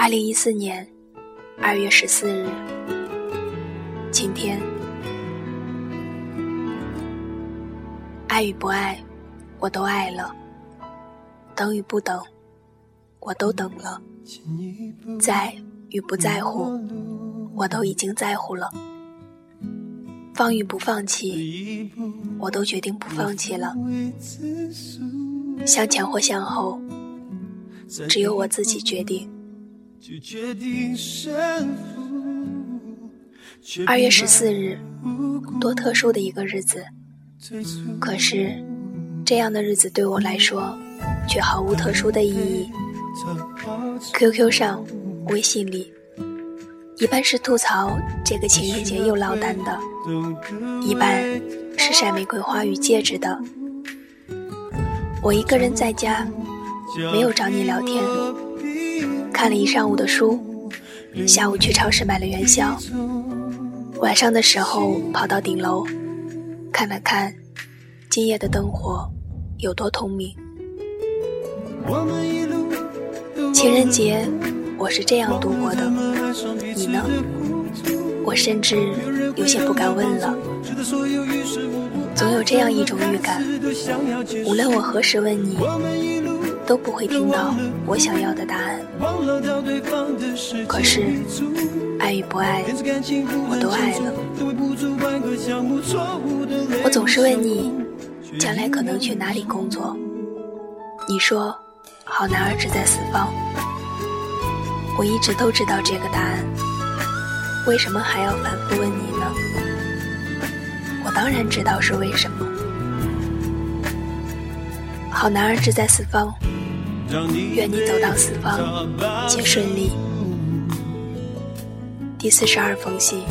二零一四年二月十四日，晴天。爱与不爱，我都爱了；等与不等，我都等了；在与不在乎，我都已经在乎了；放与不放弃，我都决定不放弃了。向前或向后，只有我自己决定。二月十四日，多特殊的一个日子。可是，这样的日子对我来说，却毫无特殊的意义。QQ 上、微信里，一半是吐槽这个情人节又落单的，一半是晒玫瑰花与戒指的。我一个人在家，没有找你聊天。看了一上午的书，下午去超市买了元宵。晚上的时候跑到顶楼，看了看今夜的灯火有多通明。情人节我是这样度过的，你呢？我甚至有些不敢问了。总有这样一种预感，无论我何时问你，都不会听到我想要的答案。可是，爱与不爱，我都爱了。我总是问你，将来可能去哪里工作？你说，好男儿志在四方。我一直都知道这个答案。为什么还要反复问你呢？我当然知道是为什么。好男儿志在四方，愿你走到四方皆顺利。第四十二封信。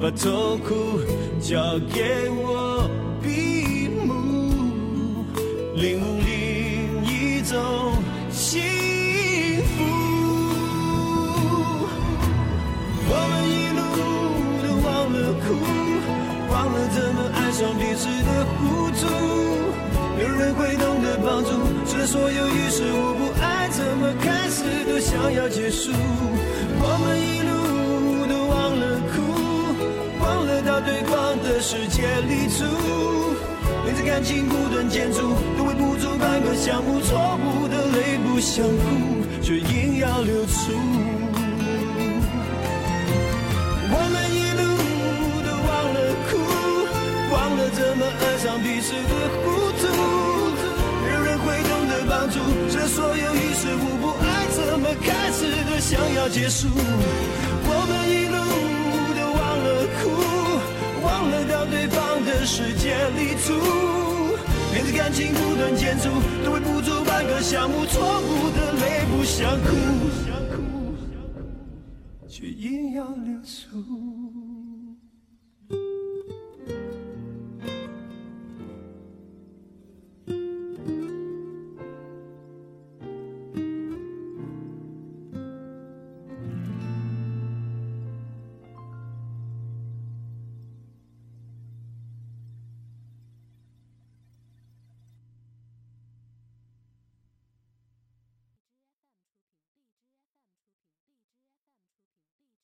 把痛苦交给我闭目，领悟。忘了怎么爱上彼此的糊涂，有人会懂得帮助，这所有于事无补，爱怎么开始都想要结束。我们一路都忘了哭，忘了到对方的世界里住。每次感情不断建筑，都会不足半个项目。错误的泪不想哭，却硬要流出。所有于事无补，爱怎么开始的想要结束。我们一路都忘了哭，忘了到对方的世界里住。面对感情不断建筑，都会不足半个项目。错误的泪不想哭，却硬要流出。